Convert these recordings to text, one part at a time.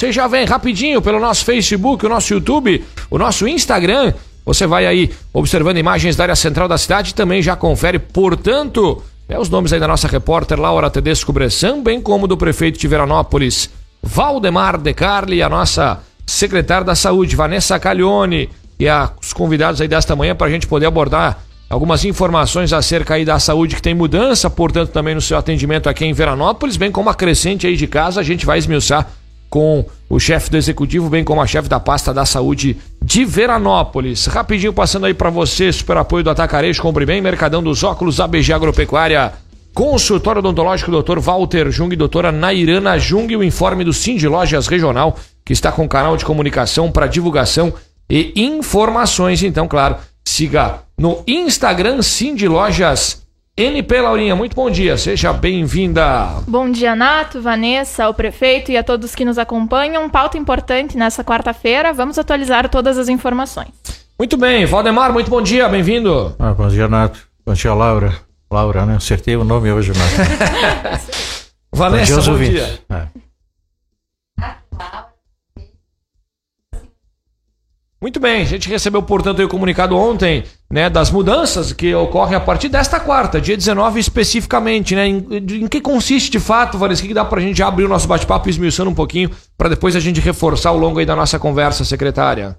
Você já vem rapidinho pelo nosso Facebook, o nosso YouTube, o nosso Instagram. Você vai aí observando imagens da área central da cidade e também já confere, portanto, é os nomes aí da nossa repórter Laura Tedesco Bressan, bem como do prefeito de Veranópolis, Valdemar De Carli, a nossa secretária da Saúde, Vanessa Caglione, e a, os convidados aí desta manhã para a gente poder abordar algumas informações acerca aí da saúde que tem mudança, portanto, também no seu atendimento aqui em Veranópolis, bem como a crescente aí de casa, a gente vai esmiuçar com o chefe do executivo, bem como a chefe da pasta da saúde de Veranópolis. Rapidinho passando aí para você, super apoio do Atacarejo, compre bem, Mercadão dos Óculos, ABG Agropecuária, consultório odontológico, doutor Walter Jung, doutora Nairana Jung, o informe do Cindy Lojas Regional, que está com canal de comunicação para divulgação e informações. Então, claro, siga no Instagram Cindy Lojas NP Laurinha, muito bom dia, seja bem-vinda. Bom dia, Nato, Vanessa, ao prefeito e a todos que nos acompanham. Pauta importante nessa quarta-feira, vamos atualizar todas as informações. Muito bem, Valdemar, muito bom dia, bem-vindo. Ah, bom dia, Nato. Bom dia, Laura. Laura, né? Acertei o nome hoje, Nato. Vanessa, bom dia. Bom dia. É. Muito bem, a gente recebeu, portanto, o comunicado ontem, né, das mudanças que ocorrem a partir desta quarta, dia 19 especificamente, né? Em, em que consiste de fato, Vanessa? O que dá pra gente já abrir o nosso bate-papo esmiuçando um pouquinho, para depois a gente reforçar ao longo da nossa conversa, secretária?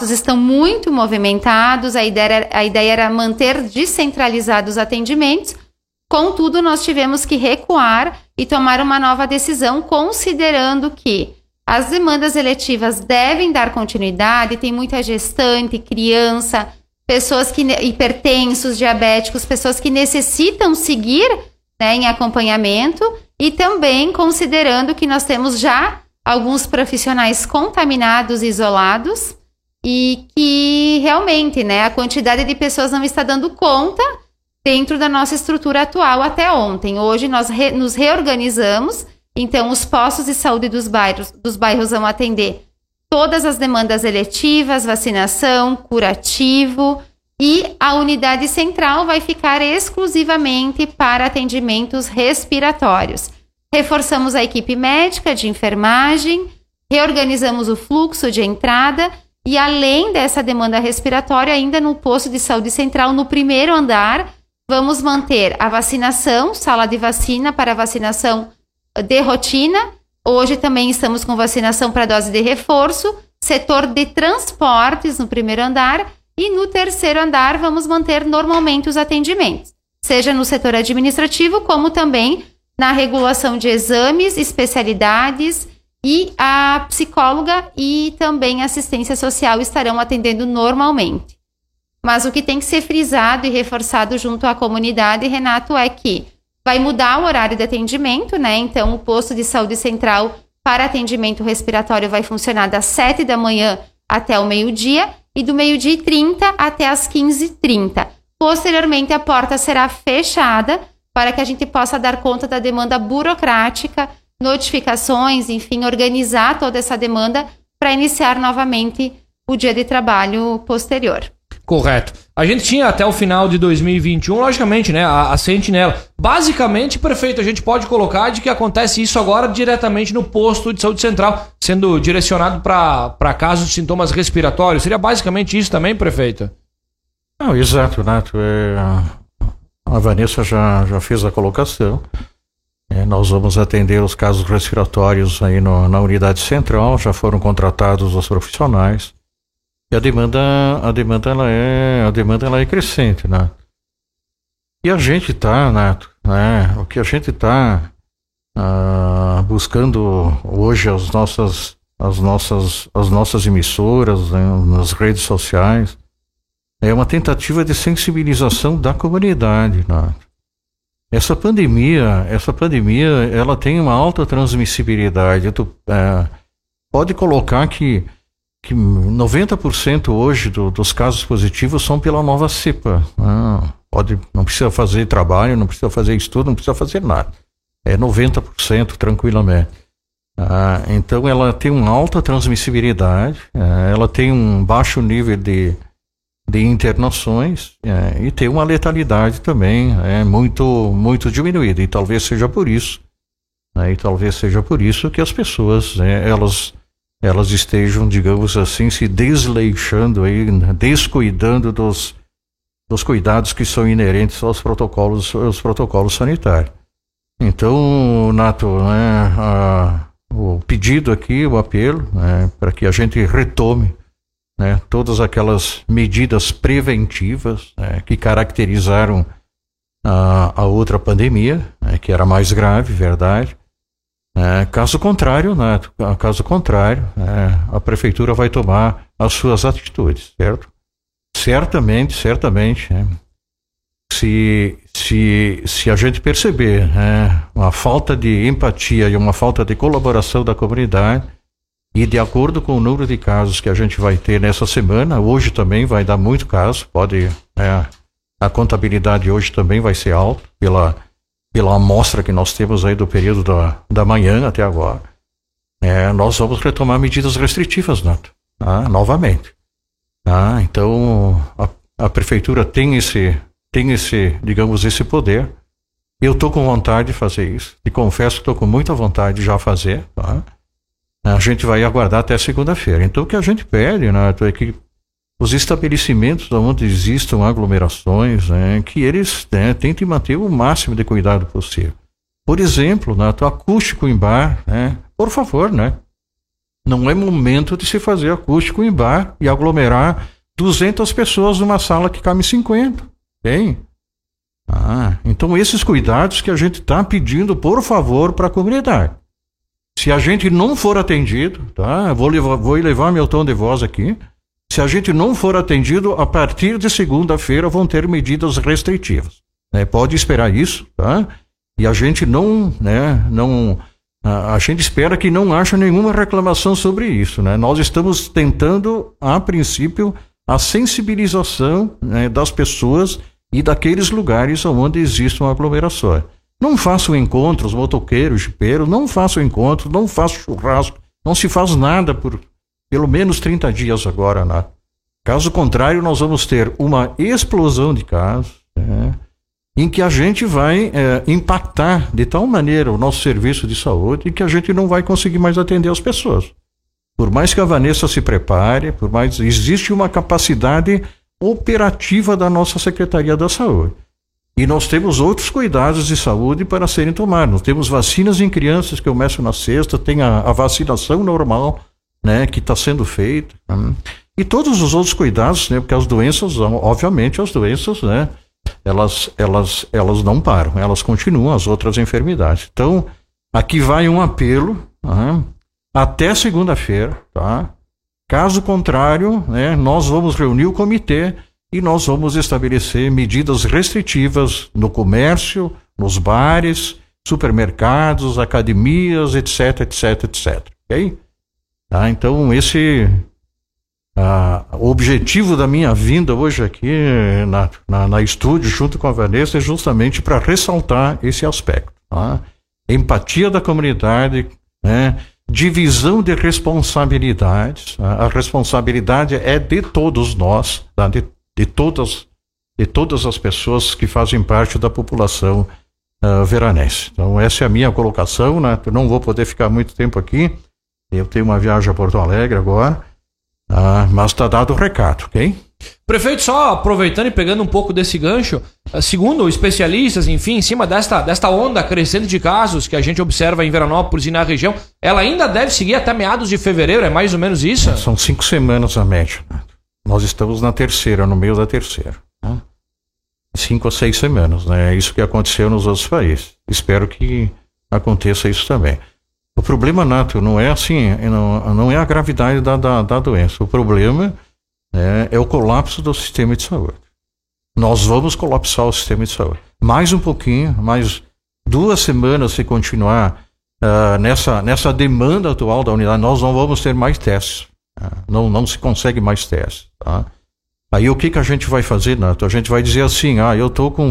Postos estão muito movimentados, a ideia, era, a ideia era manter descentralizados os atendimentos, contudo, nós tivemos que recuar e tomar uma nova decisão, considerando que as demandas eletivas devem dar continuidade, tem muita gestante, criança, pessoas que hipertensos, diabéticos, pessoas que necessitam seguir né, em acompanhamento e também considerando que nós temos já alguns profissionais contaminados, isolados, e que realmente, né, a quantidade de pessoas não está dando conta dentro da nossa estrutura atual até ontem. Hoje nós re, nos reorganizamos, então os postos de saúde dos bairros, dos bairros vão atender todas as demandas eletivas, vacinação, curativo, e a unidade central vai ficar exclusivamente para atendimentos respiratórios. Reforçamos a equipe médica de enfermagem, reorganizamos o fluxo de entrada e além dessa demanda respiratória, ainda no posto de saúde central, no primeiro andar, vamos manter a vacinação, sala de vacina para vacinação de rotina. Hoje também estamos com vacinação para dose de reforço, setor de transportes no primeiro andar e no terceiro andar vamos manter normalmente os atendimentos, seja no setor administrativo como também na regulação de exames, especialidades e a psicóloga e também assistência social estarão atendendo normalmente. Mas o que tem que ser frisado e reforçado junto à comunidade, Renato, é que vai mudar o horário de atendimento, né? Então, o posto de saúde central para atendimento respiratório vai funcionar das 7 da manhã até o meio-dia e do meio-dia e 30 até as 15h30. Posteriormente, a porta será fechada para que a gente possa dar conta da demanda burocrática notificações, enfim, organizar toda essa demanda para iniciar novamente o dia de trabalho posterior. Correto. A gente tinha até o final de 2021, logicamente, né, a, a sentinela. Basicamente, prefeito, a gente pode colocar de que acontece isso agora diretamente no posto de saúde central, sendo direcionado para casos de sintomas respiratórios. Seria basicamente isso também, prefeito? Não, exato, Nato. É, a Vanessa já, já fez a colocação. É, nós vamos atender os casos respiratórios aí no, na unidade central, já foram contratados os profissionais. E a demanda, a demanda ela é, a demanda ela é crescente, né? E a gente tá, Nato, né? O que a gente tá ah, buscando hoje as nossas, as nossas, as nossas emissoras, né, nas redes sociais, é uma tentativa de sensibilização da comunidade, Nato. Essa pandemia, essa pandemia, ela tem uma alta transmissibilidade. Tu, é, pode colocar que, que 90% hoje do, dos casos positivos são pela nova cepa. Ah, pode, não precisa fazer trabalho, não precisa fazer estudo, não precisa fazer nada. é 90% tranquilamente. Ah, então ela tem uma alta transmissibilidade, é, ela tem um baixo nível de, de internações é, e tem uma letalidade também é, muito, muito diminuída. E talvez seja por isso, né, e talvez seja por isso que as pessoas né, elas, elas estejam, digamos assim, se desleixando aí, né, descuidando dos, dos cuidados que são inerentes aos protocolos, aos protocolos sanitários. Então, Nato, né, a, o pedido aqui, o apelo, né, para que a gente retome né, todas aquelas medidas preventivas né, que caracterizaram a, a outra pandemia, né, que era mais grave, verdade. É, caso contrário, né, caso contrário, é, a prefeitura vai tomar as suas atitudes, certo? Certamente, certamente, né, se, se, se a gente perceber uma falta de empatia e uma falta de colaboração da comunidade, e de acordo com o número de casos que a gente vai ter nessa semana, hoje também vai dar muito caso, pode. É, a contabilidade hoje também vai ser alta pela, pela amostra que nós temos aí do período da, da manhã até agora. É, nós vamos retomar medidas restritivas, Nato, tá? novamente. Tá? Então, a, a prefeitura tem esse, tem esse, digamos, esse poder. Eu estou com vontade de fazer isso. E confesso que estou com muita vontade de já fazer. Tá? A gente vai aguardar até segunda-feira. Então, o que a gente pede né, é que os estabelecimentos onde existam aglomerações, né, que eles né, tentem manter o máximo de cuidado possível. Por exemplo, né, acústico em bar, né, por favor, né? Não é momento de se fazer acústico em bar e aglomerar 200 pessoas numa sala que cabe 50. Tem? Ah, então esses cuidados que a gente está pedindo, por favor, para a comunidade. Se a gente não for atendido, tá? Vou levar, vou meu tom de voz aqui. Se a gente não for atendido, a partir de segunda-feira vão ter medidas restritivas. Né? Pode esperar isso, tá? E a gente não, né, não, a, a gente espera que não haja nenhuma reclamação sobre isso, né? Nós estamos tentando, a princípio, a sensibilização né, das pessoas e daqueles lugares onde existam aglomerações. Não façam encontros, motoqueiros, jipeiros, não façam encontros, não façam churrasco, não se faz nada por pelo menos 30 dias agora, né? Caso contrário, nós vamos ter uma explosão de casos, né? em que a gente vai é, impactar de tal maneira o nosso serviço de saúde que a gente não vai conseguir mais atender as pessoas. Por mais que a Vanessa se prepare, por mais existe uma capacidade operativa da nossa Secretaria da Saúde. E nós temos outros cuidados de saúde para serem tomados. Temos vacinas em crianças que começam na sexta, tem a, a vacinação normal, né, que está sendo feita. Né? E todos os outros cuidados, né, porque as doenças, obviamente, as doenças, né, elas, elas, elas não param, elas continuam, as outras enfermidades. Então, aqui vai um apelo, né, até segunda-feira, tá? Caso contrário, né, nós vamos reunir o comitê e nós vamos estabelecer medidas restritivas no comércio, nos bares, supermercados, academias, etc, etc, etc. Ok? Tá? Então, esse ah, o objetivo da minha vinda hoje aqui na, na, na estúdio, junto com a Vanessa, é justamente para ressaltar esse aspecto. Tá? Empatia da comunidade, né? divisão de responsabilidades. A responsabilidade é de todos nós, tá? de, de, todas, de todas as pessoas que fazem parte da população uh, veranense. Então, essa é a minha colocação. Né? Eu não vou poder ficar muito tempo aqui. Eu tenho uma viagem a Porto Alegre agora. Uh, mas está dado o recado, ok? Prefeito, só aproveitando e pegando um pouco desse gancho, eh, segundo especialistas, enfim, em cima desta, desta onda crescente de casos que a gente observa em Veranópolis e na região, ela ainda deve seguir até meados de fevereiro, é mais ou menos isso? São cinco semanas a média. Nós estamos na terceira, no meio da terceira. Né? Cinco a seis semanas, né? É isso que aconteceu nos outros países. Espero que aconteça isso também. O problema, Nato, não é assim, não, não é a gravidade da, da, da doença. O problema é, é o colapso do sistema de saúde. Nós vamos colapsar o sistema de saúde. Mais um pouquinho, mais duas semanas se continuar uh, nessa, nessa demanda atual da unidade, nós não vamos ter mais testes. Uh, não, não se consegue mais testes. Tá? Aí o que, que a gente vai fazer, Nato? A gente vai dizer assim, ah, eu estou com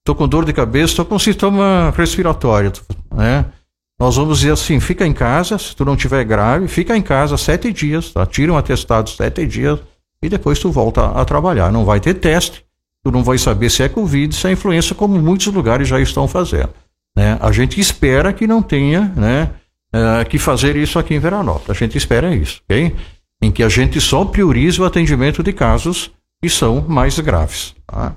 estou com dor de cabeça, estou com sintoma respiratório, né? Nós vamos dizer assim, fica em casa, se tu não tiver grave, fica em casa sete dias, tá? Tira um atestado sete dias e depois tu volta a, a trabalhar. Não vai ter teste, tu não vai saber se é Covid, se é influenza, como muitos lugares já estão fazendo. Né? A gente espera que não tenha né, uh, que fazer isso aqui em Veranópolis. A gente espera isso, ok? Em que a gente só priorize o atendimento de casos que são mais graves. Tá?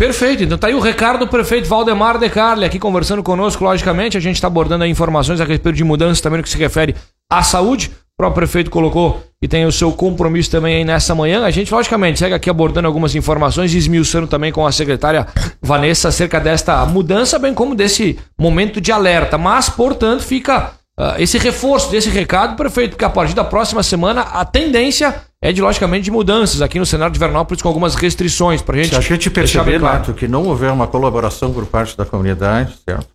Perfeito, então tá aí o recado do prefeito Valdemar De Carli aqui conversando conosco, logicamente, a gente está abordando informações a respeito de mudanças também no que se refere à saúde. O próprio prefeito colocou e tem o seu compromisso também aí nessa manhã. A gente, logicamente, segue aqui abordando algumas informações esmiuçando também com a secretária Vanessa acerca desta mudança, bem como desse momento de alerta. Mas, portanto, fica esse reforço desse recado, prefeito, porque a partir da próxima semana a tendência é de, logicamente, de mudanças aqui no cenário de Vernópolis com algumas restrições para gente. Se a gente perceber, claro. Nato, que não houver uma colaboração por parte da comunidade, certo?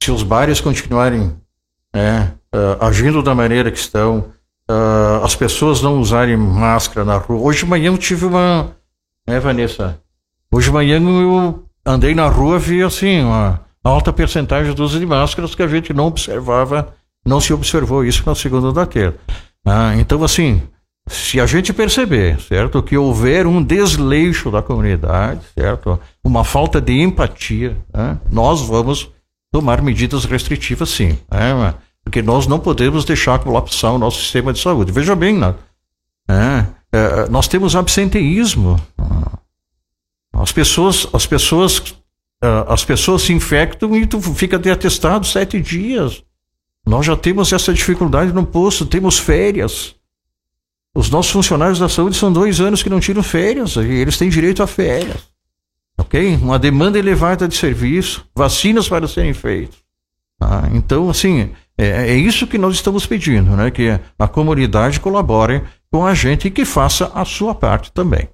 Se os bares continuarem é, uh, agindo da maneira que estão, uh, as pessoas não usarem máscara na rua. Hoje de manhã eu tive uma. É, Vanessa? Hoje de manhã eu andei na rua vi assim, uma alta percentagem de uso de máscaras que a gente não observava, não se observou isso na segunda da terça. Ah, então, assim, se a gente perceber, certo, que houver um desleixo da comunidade, certo, uma falta de empatia, né, nós vamos tomar medidas restritivas, sim, né, porque nós não podemos deixar colapsar o nosso sistema de saúde. Veja bem, né, é, nós temos absenteísmo. As pessoas, as pessoas, as pessoas se infectam e tu fica de atestado sete dias. Nós já temos essa dificuldade no posto, temos férias. Os nossos funcionários da saúde são dois anos que não tiram férias, e eles têm direito a férias. Ok? Uma demanda elevada de serviço, vacinas para serem feitas. Ah, então, assim, é, é, isso que nós estamos pedindo, né? Que a comunidade colabore com a gente e que faça a sua parte também.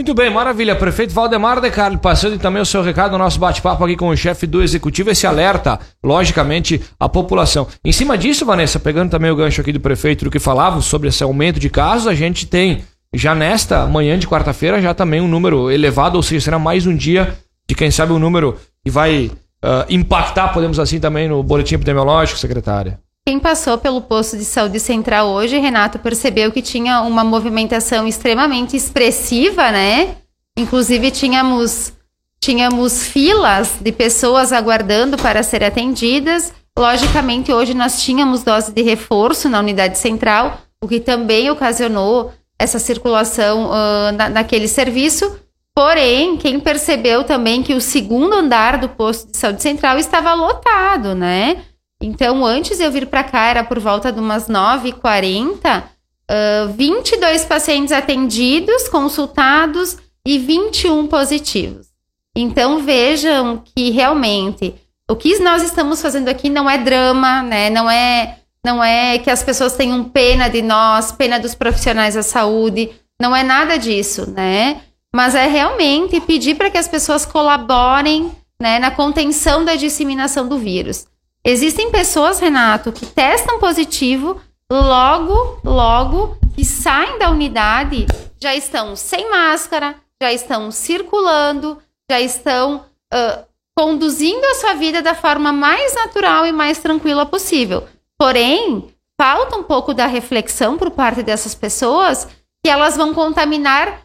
Muito bem, maravilha. Prefeito Valdemar de Carli, passando também o seu recado no nosso bate-papo aqui com o chefe do executivo, esse alerta, logicamente, à população. Em cima disso, Vanessa, pegando também o gancho aqui do prefeito do que falava sobre esse aumento de casos, a gente tem já nesta manhã de quarta-feira já também um número elevado, ou seja, será mais um dia de quem sabe um número que vai uh, impactar, podemos assim, também no boletim epidemiológico, secretária. Quem passou pelo posto de saúde central hoje, Renato, percebeu que tinha uma movimentação extremamente expressiva, né? Inclusive tínhamos tínhamos filas de pessoas aguardando para ser atendidas. Logicamente, hoje nós tínhamos dose de reforço na unidade central, o que também ocasionou essa circulação uh, na, naquele serviço. Porém, quem percebeu também que o segundo andar do posto de saúde central estava lotado, né? Então, antes eu vir para cá, era por volta de umas 9h40, uh, 22 pacientes atendidos, consultados e 21 positivos. Então, vejam que realmente o que nós estamos fazendo aqui não é drama, né? Não é, não é que as pessoas tenham pena de nós, pena dos profissionais da saúde. Não é nada disso, né? Mas é realmente pedir para que as pessoas colaborem né, na contenção da disseminação do vírus. Existem pessoas, Renato, que testam positivo, logo, logo, que saem da unidade, já estão sem máscara, já estão circulando, já estão uh, conduzindo a sua vida da forma mais natural e mais tranquila possível. Porém, falta um pouco da reflexão por parte dessas pessoas que elas vão contaminar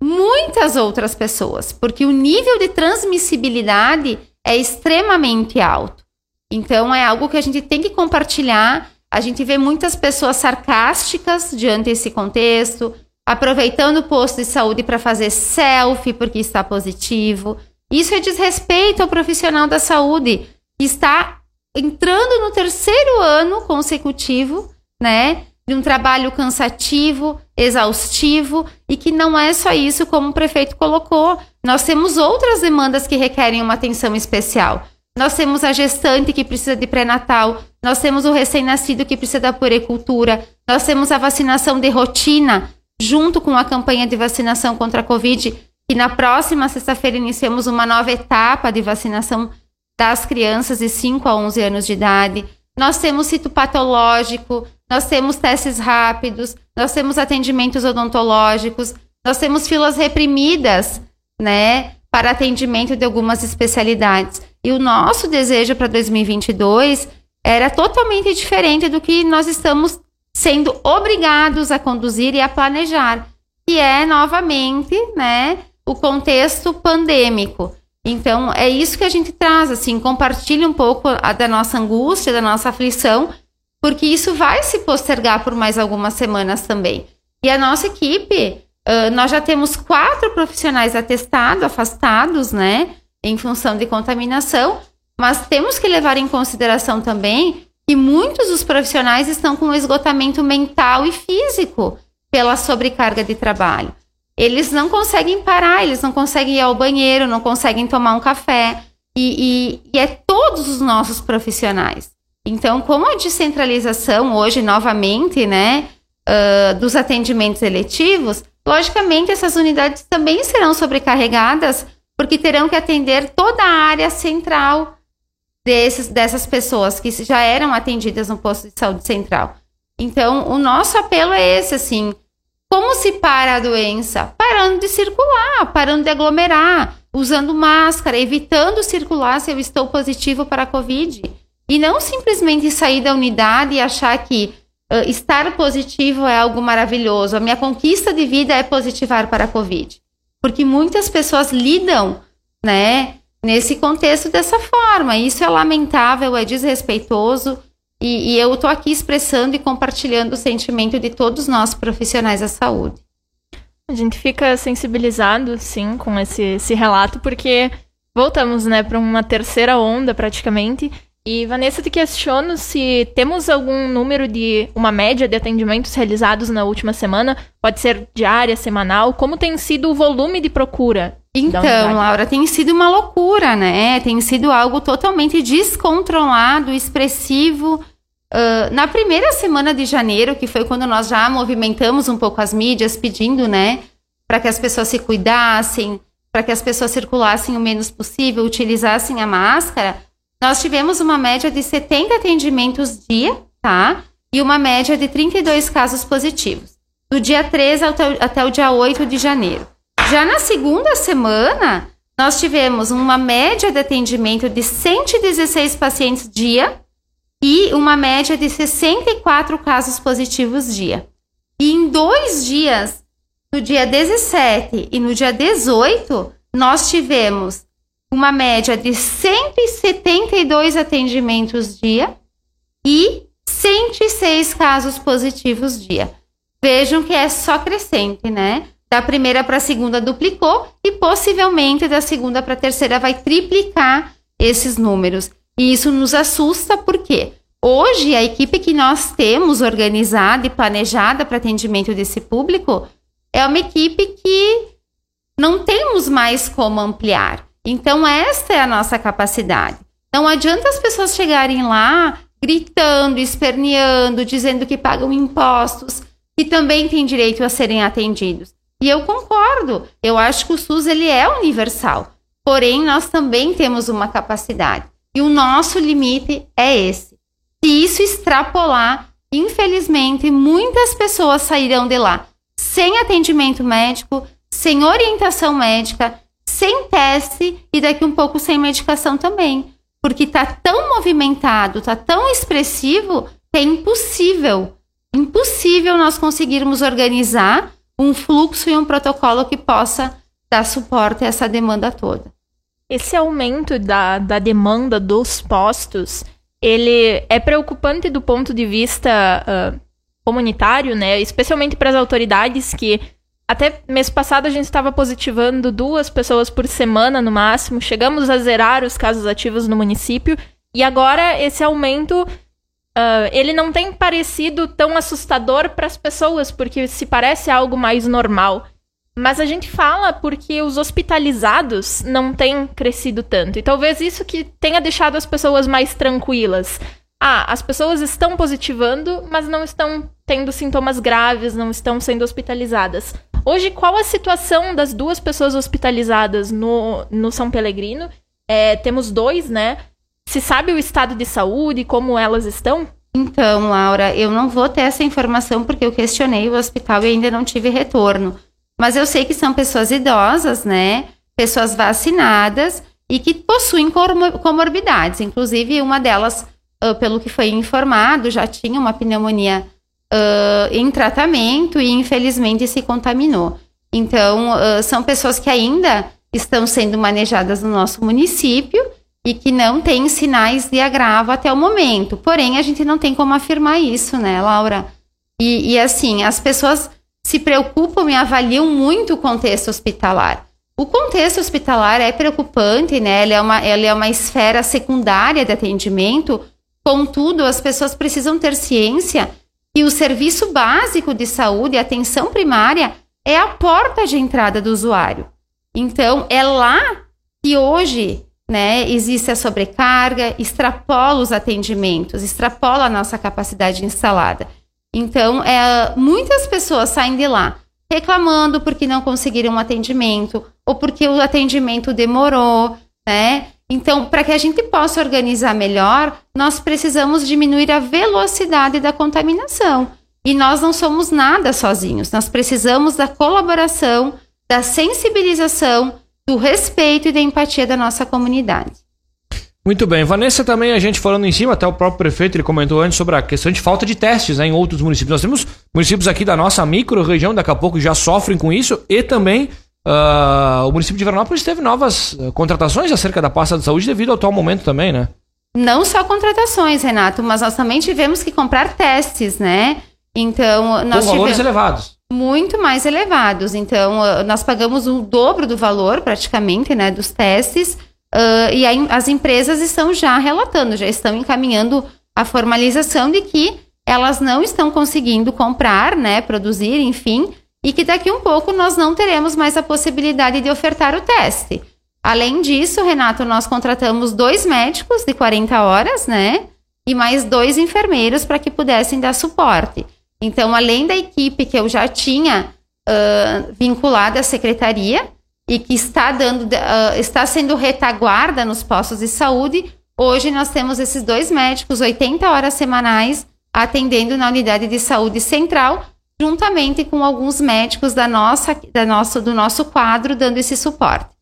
muitas outras pessoas, porque o nível de transmissibilidade é extremamente alto. Então é algo que a gente tem que compartilhar. A gente vê muitas pessoas sarcásticas diante desse contexto, aproveitando o posto de saúde para fazer selfie porque está positivo. Isso é desrespeito ao profissional da saúde que está entrando no terceiro ano consecutivo, né? De um trabalho cansativo, exaustivo e que não é só isso, como o prefeito colocou. Nós temos outras demandas que requerem uma atenção especial. Nós temos a gestante que precisa de pré-natal, nós temos o recém-nascido que precisa da puericultura, nós temos a vacinação de rotina, junto com a campanha de vacinação contra a Covid, que na próxima sexta-feira iniciamos uma nova etapa de vacinação das crianças de 5 a 11 anos de idade. Nós temos cito patológico, nós temos testes rápidos, nós temos atendimentos odontológicos, nós temos filas reprimidas né, para atendimento de algumas especialidades. E o nosso desejo para 2022 era totalmente diferente do que nós estamos sendo obrigados a conduzir e a planejar, que é novamente, né, o contexto pandêmico. Então, é isso que a gente traz, assim, compartilha um pouco a, da nossa angústia, da nossa aflição, porque isso vai se postergar por mais algumas semanas também. E a nossa equipe, uh, nós já temos quatro profissionais atestados, afastados, né, em função de contaminação, mas temos que levar em consideração também que muitos dos profissionais estão com esgotamento mental e físico pela sobrecarga de trabalho. Eles não conseguem parar, eles não conseguem ir ao banheiro, não conseguem tomar um café. E, e, e é todos os nossos profissionais. Então, como a descentralização hoje, novamente, né, uh, dos atendimentos eletivos, logicamente essas unidades também serão sobrecarregadas, porque terão que atender toda a área central desses, dessas pessoas que já eram atendidas no posto de saúde central. Então, o nosso apelo é esse, assim, como se para a doença? Parando de circular, parando de aglomerar, usando máscara, evitando circular se eu estou positivo para a Covid. E não simplesmente sair da unidade e achar que uh, estar positivo é algo maravilhoso. A minha conquista de vida é positivar para a Covid. Porque muitas pessoas lidam, né, nesse contexto dessa forma. Isso é lamentável, é desrespeitoso. E, e eu estou aqui expressando e compartilhando o sentimento de todos nós profissionais da saúde. A gente fica sensibilizado, sim, com esse, esse relato, porque voltamos, né, para uma terceira onda praticamente. E Vanessa, te questiono se temos algum número de uma média de atendimentos realizados na última semana, pode ser diária, semanal, como tem sido o volume de procura então, Laura, tem sido uma loucura, né? Tem sido algo totalmente descontrolado, expressivo. Uh, na primeira semana de janeiro, que foi quando nós já movimentamos um pouco as mídias, pedindo, né, para que as pessoas se cuidassem, para que as pessoas circulassem o menos possível, utilizassem a máscara, nós tivemos uma média de 70 atendimentos dia, tá? E uma média de 32 casos positivos. Do dia 13 até, até o dia 8 de janeiro. Já na segunda semana, nós tivemos uma média de atendimento de 116 pacientes dia e uma média de 64 casos positivos dia. E em dois dias, no dia 17 e no dia 18, nós tivemos uma média de 172 atendimentos dia e 106 casos positivos dia. Vejam que é só crescente, né? Da primeira para a segunda duplicou e possivelmente da segunda para a terceira vai triplicar esses números. E isso nos assusta porque hoje a equipe que nós temos organizada e planejada para atendimento desse público é uma equipe que não temos mais como ampliar. Então esta é a nossa capacidade. Não adianta as pessoas chegarem lá gritando, esperneando, dizendo que pagam impostos, que também têm direito a serem atendidos. E eu concordo. Eu acho que o SUS ele é universal. Porém, nós também temos uma capacidade. E o nosso limite é esse. Se isso extrapolar, infelizmente, muitas pessoas sairão de lá sem atendimento médico, sem orientação médica, sem teste e daqui um pouco sem medicação também. Porque está tão movimentado, está tão expressivo, que é impossível, impossível nós conseguirmos organizar um fluxo e um protocolo que possa dar suporte a essa demanda toda. Esse aumento da, da demanda dos postos, ele é preocupante do ponto de vista uh, comunitário, né? Especialmente para as autoridades que até mês passado a gente estava positivando duas pessoas por semana no máximo, chegamos a zerar os casos ativos no município e agora esse aumento Uh, ele não tem parecido tão assustador para as pessoas, porque se parece algo mais normal. Mas a gente fala porque os hospitalizados não têm crescido tanto. E talvez isso que tenha deixado as pessoas mais tranquilas. Ah, as pessoas estão positivando, mas não estão tendo sintomas graves, não estão sendo hospitalizadas. Hoje, qual a situação das duas pessoas hospitalizadas no, no São Pelegrino? É, temos dois, né? Se sabe o estado de saúde, como elas estão? Então, Laura, eu não vou ter essa informação porque eu questionei o hospital e ainda não tive retorno. Mas eu sei que são pessoas idosas, né? pessoas vacinadas e que possuem comorbidades. Inclusive, uma delas, uh, pelo que foi informado, já tinha uma pneumonia uh, em tratamento e, infelizmente, se contaminou. Então, uh, são pessoas que ainda estão sendo manejadas no nosso município e que não têm sinais de agravo até o momento. Porém, a gente não tem como afirmar isso, né, Laura? E, e assim, as pessoas se preocupam e avaliam muito o contexto hospitalar. O contexto hospitalar é preocupante, né? Ele é uma, ele é uma esfera secundária de atendimento. Contudo, as pessoas precisam ter ciência que o serviço básico de saúde, a atenção primária, é a porta de entrada do usuário. Então, é lá que hoje né, existe a sobrecarga, extrapola os atendimentos, extrapola a nossa capacidade instalada. Então, é, muitas pessoas saem de lá reclamando porque não conseguiram um atendimento ou porque o atendimento demorou, né? Então, para que a gente possa organizar melhor, nós precisamos diminuir a velocidade da contaminação. E nós não somos nada sozinhos. Nós precisamos da colaboração, da sensibilização, do respeito e da empatia da nossa comunidade. Muito bem. Vanessa, também a gente falando em cima, até o próprio prefeito ele comentou antes sobre a questão de falta de testes né, em outros municípios. Nós temos municípios aqui da nossa micro-região, daqui a pouco já sofrem com isso, e também uh, o município de Veranópolis teve novas uh, contratações acerca da pasta de saúde devido ao atual momento também, né? Não só contratações, Renato, mas nós também tivemos que comprar testes, né? Então, nós com valores elevados. Muito mais elevados. Então, uh, nós pagamos o dobro do valor, praticamente, né, dos testes e a, as empresas estão já relatando, já estão encaminhando a formalização de que elas não estão conseguindo comprar, né, produzir, enfim, e que daqui um pouco nós não teremos mais a possibilidade de ofertar o teste. Além disso, Renato, nós contratamos dois médicos de 40 horas, né, e mais dois enfermeiros para que pudessem dar suporte. Então, além da equipe que eu já tinha uh, vinculada à secretaria, e que está dando, uh, está sendo retaguarda nos postos de saúde. Hoje nós temos esses dois médicos, 80 horas semanais, atendendo na unidade de saúde central, juntamente com alguns médicos da nossa, da nosso, do nosso quadro dando esse suporte.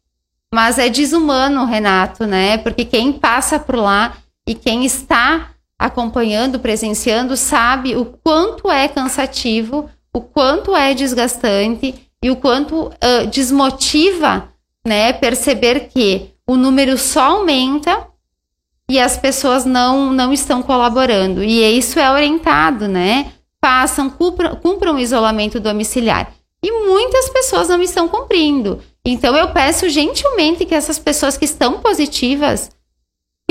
Mas é desumano, Renato, né? Porque quem passa por lá e quem está acompanhando, presenciando, sabe o quanto é cansativo, o quanto é desgastante e o quanto uh, desmotiva, né, perceber que o número só aumenta e as pessoas não, não estão colaborando. E isso é orientado, né? Passam, cumpram, cumpram o isolamento domiciliar. E muitas pessoas não estão cumprindo. Então eu peço gentilmente que essas pessoas que estão positivas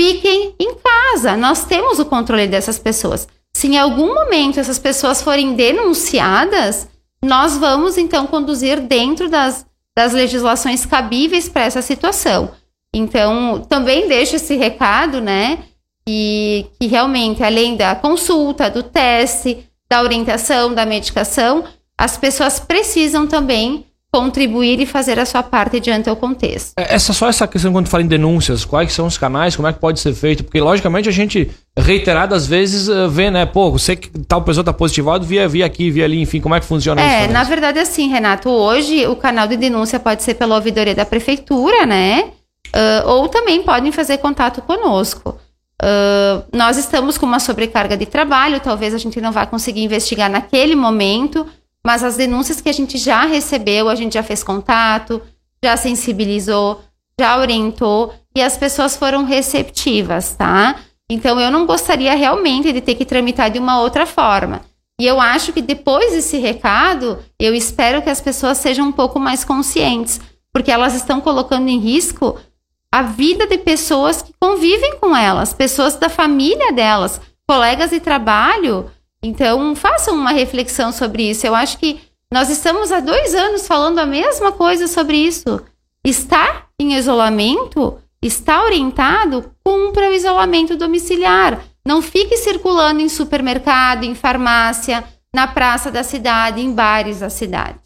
fiquem em casa. Nós temos o controle dessas pessoas. Se em algum momento essas pessoas forem denunciadas, nós vamos então conduzir dentro das, das legislações cabíveis para essa situação. Então, também deixo esse recado, né? E que realmente, além da consulta, do teste, da orientação, da medicação, as pessoas precisam também contribuir e fazer a sua parte diante do contexto. É, essa só essa questão quando fala em denúncias, quais são os canais, como é que pode ser feito? Porque logicamente a gente reiteradas vezes eh, vê, né, pô, você que tal pessoa tá positivado, via via aqui, via ali, enfim, como é que funciona é, isso? É, na verdade assim, Renato, hoje o canal de denúncia pode ser pela ouvidoria da prefeitura, né? Uh, ou também podem fazer contato conosco. Uh, nós estamos com uma sobrecarga de trabalho, talvez a gente não vá conseguir investigar naquele momento, mas as denúncias que a gente já recebeu, a gente já fez contato, já sensibilizou, já orientou e as pessoas foram receptivas, tá? Então eu não gostaria realmente de ter que tramitar de uma outra forma. E eu acho que depois desse recado, eu espero que as pessoas sejam um pouco mais conscientes, porque elas estão colocando em risco a vida de pessoas que convivem com elas, pessoas da família delas, colegas de trabalho, então, façam uma reflexão sobre isso. Eu acho que nós estamos há dois anos falando a mesma coisa sobre isso. Está em isolamento, está orientado, cumpra o isolamento domiciliar. Não fique circulando em supermercado, em farmácia, na praça da cidade, em bares da cidade.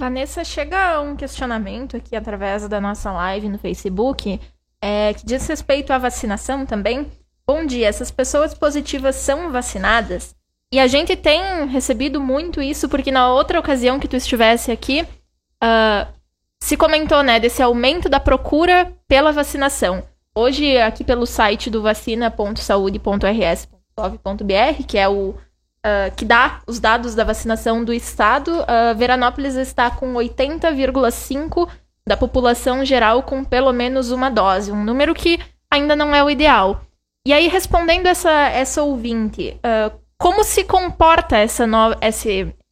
Vanessa, chega um questionamento aqui através da nossa live no Facebook, é, que diz respeito à vacinação também. Bom dia, essas pessoas positivas são vacinadas? E a gente tem recebido muito isso, porque na outra ocasião que tu estivesse aqui, uh, se comentou, né, desse aumento da procura pela vacinação. Hoje, aqui pelo site do vacina.saude.rs.gov.br, que é o uh, que dá os dados da vacinação do estado, uh, Veranópolis está com 80,5 da população geral com pelo menos uma dose, um número que ainda não é o ideal. E aí, respondendo essa, essa ouvinte, uh, como se comporta essa, no, essa,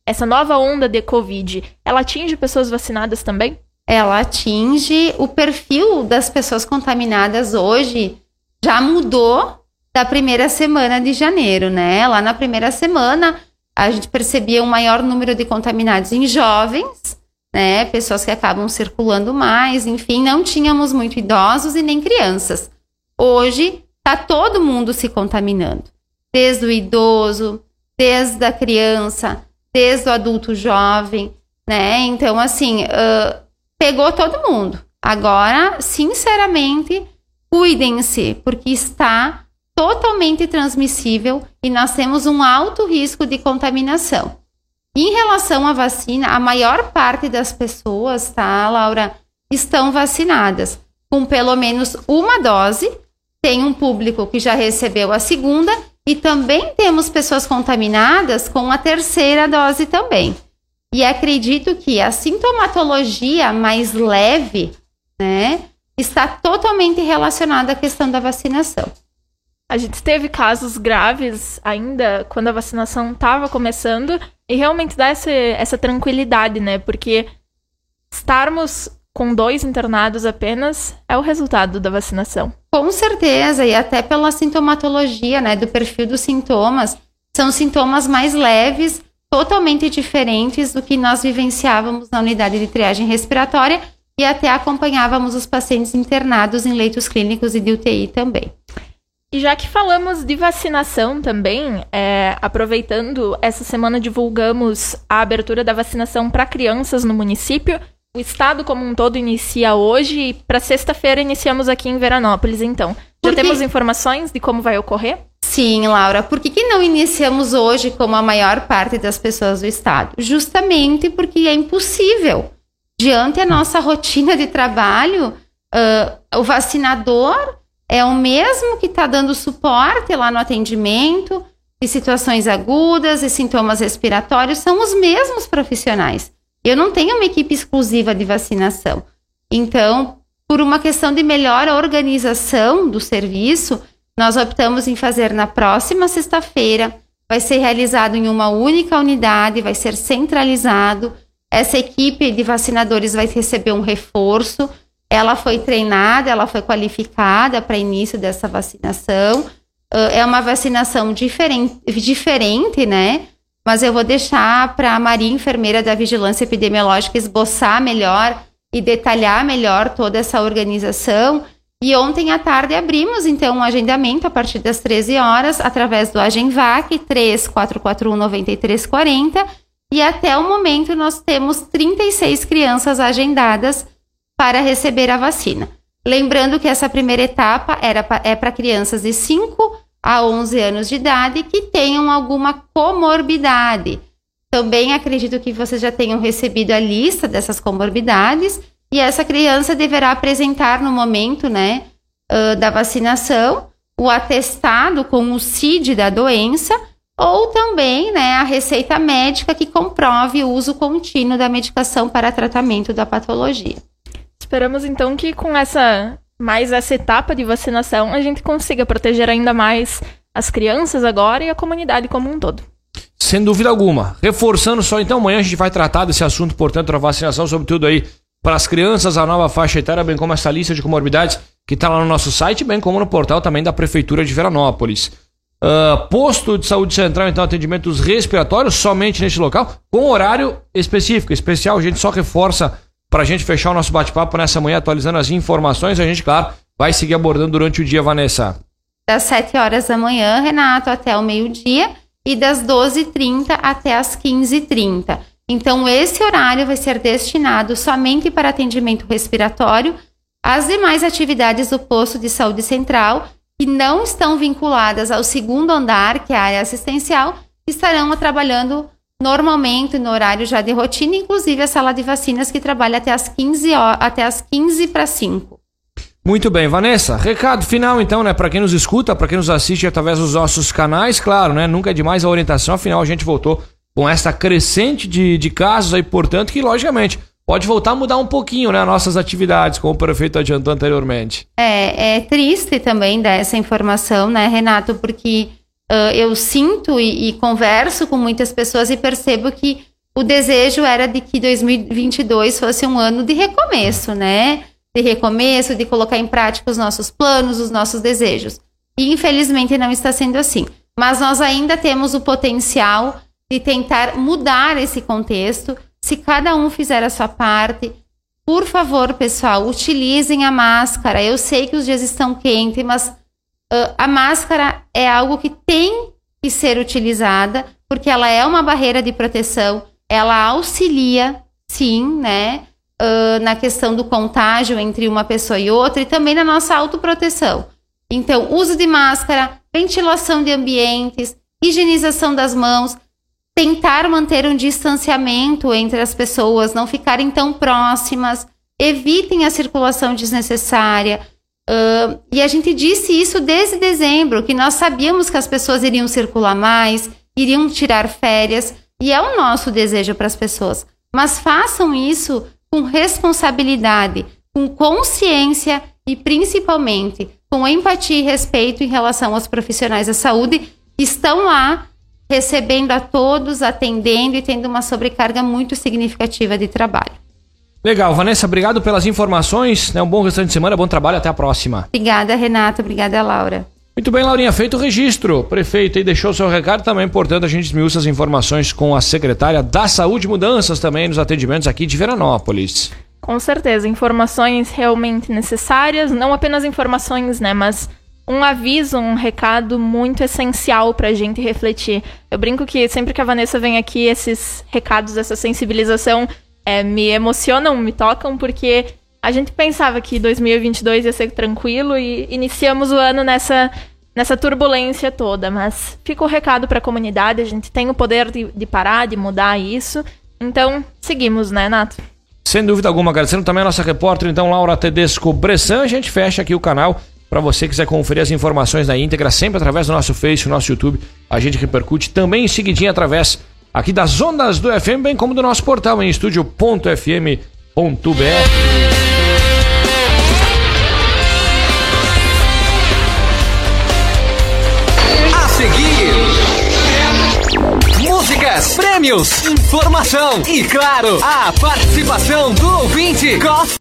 essa nova onda de Covid? Ela atinge pessoas vacinadas também? Ela atinge o perfil das pessoas contaminadas hoje já mudou da primeira semana de janeiro, né? Lá na primeira semana a gente percebia um maior número de contaminados em jovens, né? Pessoas que acabam circulando mais, enfim, não tínhamos muito idosos e nem crianças. Hoje tá todo mundo se contaminando, desde o idoso, desde a criança, desde o adulto jovem, né? Então, assim, uh, pegou todo mundo. Agora, sinceramente, cuidem-se, porque está totalmente transmissível e nós temos um alto risco de contaminação. Em relação à vacina, a maior parte das pessoas, tá, Laura, estão vacinadas com pelo menos uma dose. Tem um público que já recebeu a segunda e também temos pessoas contaminadas com a terceira dose também. E acredito que a sintomatologia mais leve, né, está totalmente relacionada à questão da vacinação. A gente teve casos graves ainda quando a vacinação estava começando e realmente dá essa, essa tranquilidade, né? Porque estarmos com dois internados apenas é o resultado da vacinação. Com certeza, e até pela sintomatologia, né, do perfil dos sintomas, são sintomas mais leves, totalmente diferentes do que nós vivenciávamos na unidade de triagem respiratória e até acompanhávamos os pacientes internados em leitos clínicos e de UTI também. E já que falamos de vacinação também, é, aproveitando, essa semana divulgamos a abertura da vacinação para crianças no município. O estado como um todo inicia hoje e para sexta-feira iniciamos aqui em Veranópolis, então. Já temos informações de como vai ocorrer? Sim, Laura. Por que, que não iniciamos hoje como a maior parte das pessoas do estado? Justamente porque é impossível. Diante a nossa rotina de trabalho, uh, o vacinador é o mesmo que está dando suporte lá no atendimento de situações agudas e sintomas respiratórios, são os mesmos profissionais. Eu não tenho uma equipe exclusiva de vacinação. Então, por uma questão de melhor organização do serviço, nós optamos em fazer na próxima sexta-feira. Vai ser realizado em uma única unidade, vai ser centralizado. Essa equipe de vacinadores vai receber um reforço. Ela foi treinada, ela foi qualificada para início dessa vacinação. é uma vacinação diferente, diferente, né? mas eu vou deixar para a Maria, enfermeira da Vigilância Epidemiológica, esboçar melhor e detalhar melhor toda essa organização. E ontem à tarde abrimos, então, um agendamento a partir das 13 horas, através do Agenvac 3441-9340. E até o momento nós temos 36 crianças agendadas para receber a vacina. Lembrando que essa primeira etapa era pra, é para crianças de 5 a 11 anos de idade que tenham alguma comorbidade. Também acredito que vocês já tenham recebido a lista dessas comorbidades e essa criança deverá apresentar no momento, né, uh, da vacinação o atestado com o CID da doença ou também, né, a receita médica que comprove o uso contínuo da medicação para tratamento da patologia. Esperamos então que com essa mais essa etapa de vacinação, a gente consiga proteger ainda mais as crianças agora e a comunidade como um todo. Sem dúvida alguma. Reforçando só, então, amanhã a gente vai tratar desse assunto, portanto, da vacinação, sobretudo aí para as crianças, a nova faixa etária, bem como essa lista de comorbidades que está lá no nosso site, bem como no portal também da Prefeitura de Veranópolis. Uh, posto de saúde central, então, atendimentos respiratórios somente neste local, com horário específico, especial. A gente só reforça para a gente fechar o nosso bate-papo nessa manhã, atualizando as informações. A gente, claro, vai seguir abordando durante o dia, Vanessa. Das 7 horas da manhã, Renato, até o meio-dia, e das 12h30 até as 15h30. Então, esse horário vai ser destinado somente para atendimento respiratório. As demais atividades do posto de saúde central, que não estão vinculadas ao segundo andar, que é a área assistencial, estarão trabalhando normalmente no horário já de rotina, inclusive a sala de vacinas que trabalha até as 15 horas, até as 15 para 5. Muito bem, Vanessa. Recado final então, né, para quem nos escuta, para quem nos assiste através dos nossos canais, claro, né, nunca é demais a orientação, afinal a gente voltou com essa crescente de, de casos aí, portanto, que logicamente pode voltar a mudar um pouquinho, né, nossas atividades, como o prefeito adiantou anteriormente. É, é triste também dar essa informação, né, Renato, porque uh, eu sinto e, e converso com muitas pessoas e percebo que o desejo era de que 2022 fosse um ano de recomeço, né? de recomeço, de colocar em prática os nossos planos, os nossos desejos. E infelizmente não está sendo assim. Mas nós ainda temos o potencial de tentar mudar esse contexto, se cada um fizer a sua parte. Por favor, pessoal, utilizem a máscara. Eu sei que os dias estão quentes, mas a máscara é algo que tem que ser utilizada, porque ela é uma barreira de proteção, ela auxilia, sim, né? uh, na questão do contágio entre uma pessoa e outra e também na nossa autoproteção. Então, uso de máscara, ventilação de ambientes, higienização das mãos, tentar manter um distanciamento entre as pessoas, não ficarem tão próximas, evitem a circulação desnecessária. Uh, e a gente disse isso desde dezembro, que nós sabíamos que as pessoas iriam circular mais, iriam tirar férias, e é o nosso desejo para as pessoas. Mas façam isso com responsabilidade, com consciência e principalmente com empatia e respeito em relação aos profissionais da saúde que estão lá recebendo a todos, atendendo e tendo uma sobrecarga muito significativa de trabalho. Legal, Vanessa, obrigado pelas informações. Né? Um bom restante de semana, bom trabalho, até a próxima. Obrigada, Renata. Obrigada, Laura. Muito bem, Laurinha, feito o registro. Prefeito aí deixou seu recado também, portanto, a gente esmiuça as informações com a secretária da Saúde Mudanças também nos atendimentos aqui de Veranópolis. Com certeza, informações realmente necessárias, não apenas informações, né, mas um aviso, um recado muito essencial para a gente refletir. Eu brinco que sempre que a Vanessa vem aqui, esses recados, essa sensibilização é, me emocionam, me tocam, porque a gente pensava que 2022 ia ser tranquilo e iniciamos o ano nessa, nessa turbulência toda. Mas fica o recado para a comunidade: a gente tem o poder de, de parar, de mudar isso. Então, seguimos, né, Nato? Sem dúvida alguma, agradecendo também a nossa repórter, então, Laura Tedesco Bressan. A gente fecha aqui o canal para você quiser conferir as informações na íntegra, sempre através do nosso Face, nosso YouTube. A gente repercute também em seguidinho através aqui das ondas do FM, bem como do nosso portal em estúdio.fm.br. prêmios, informação e, claro, a participação do ouvinte.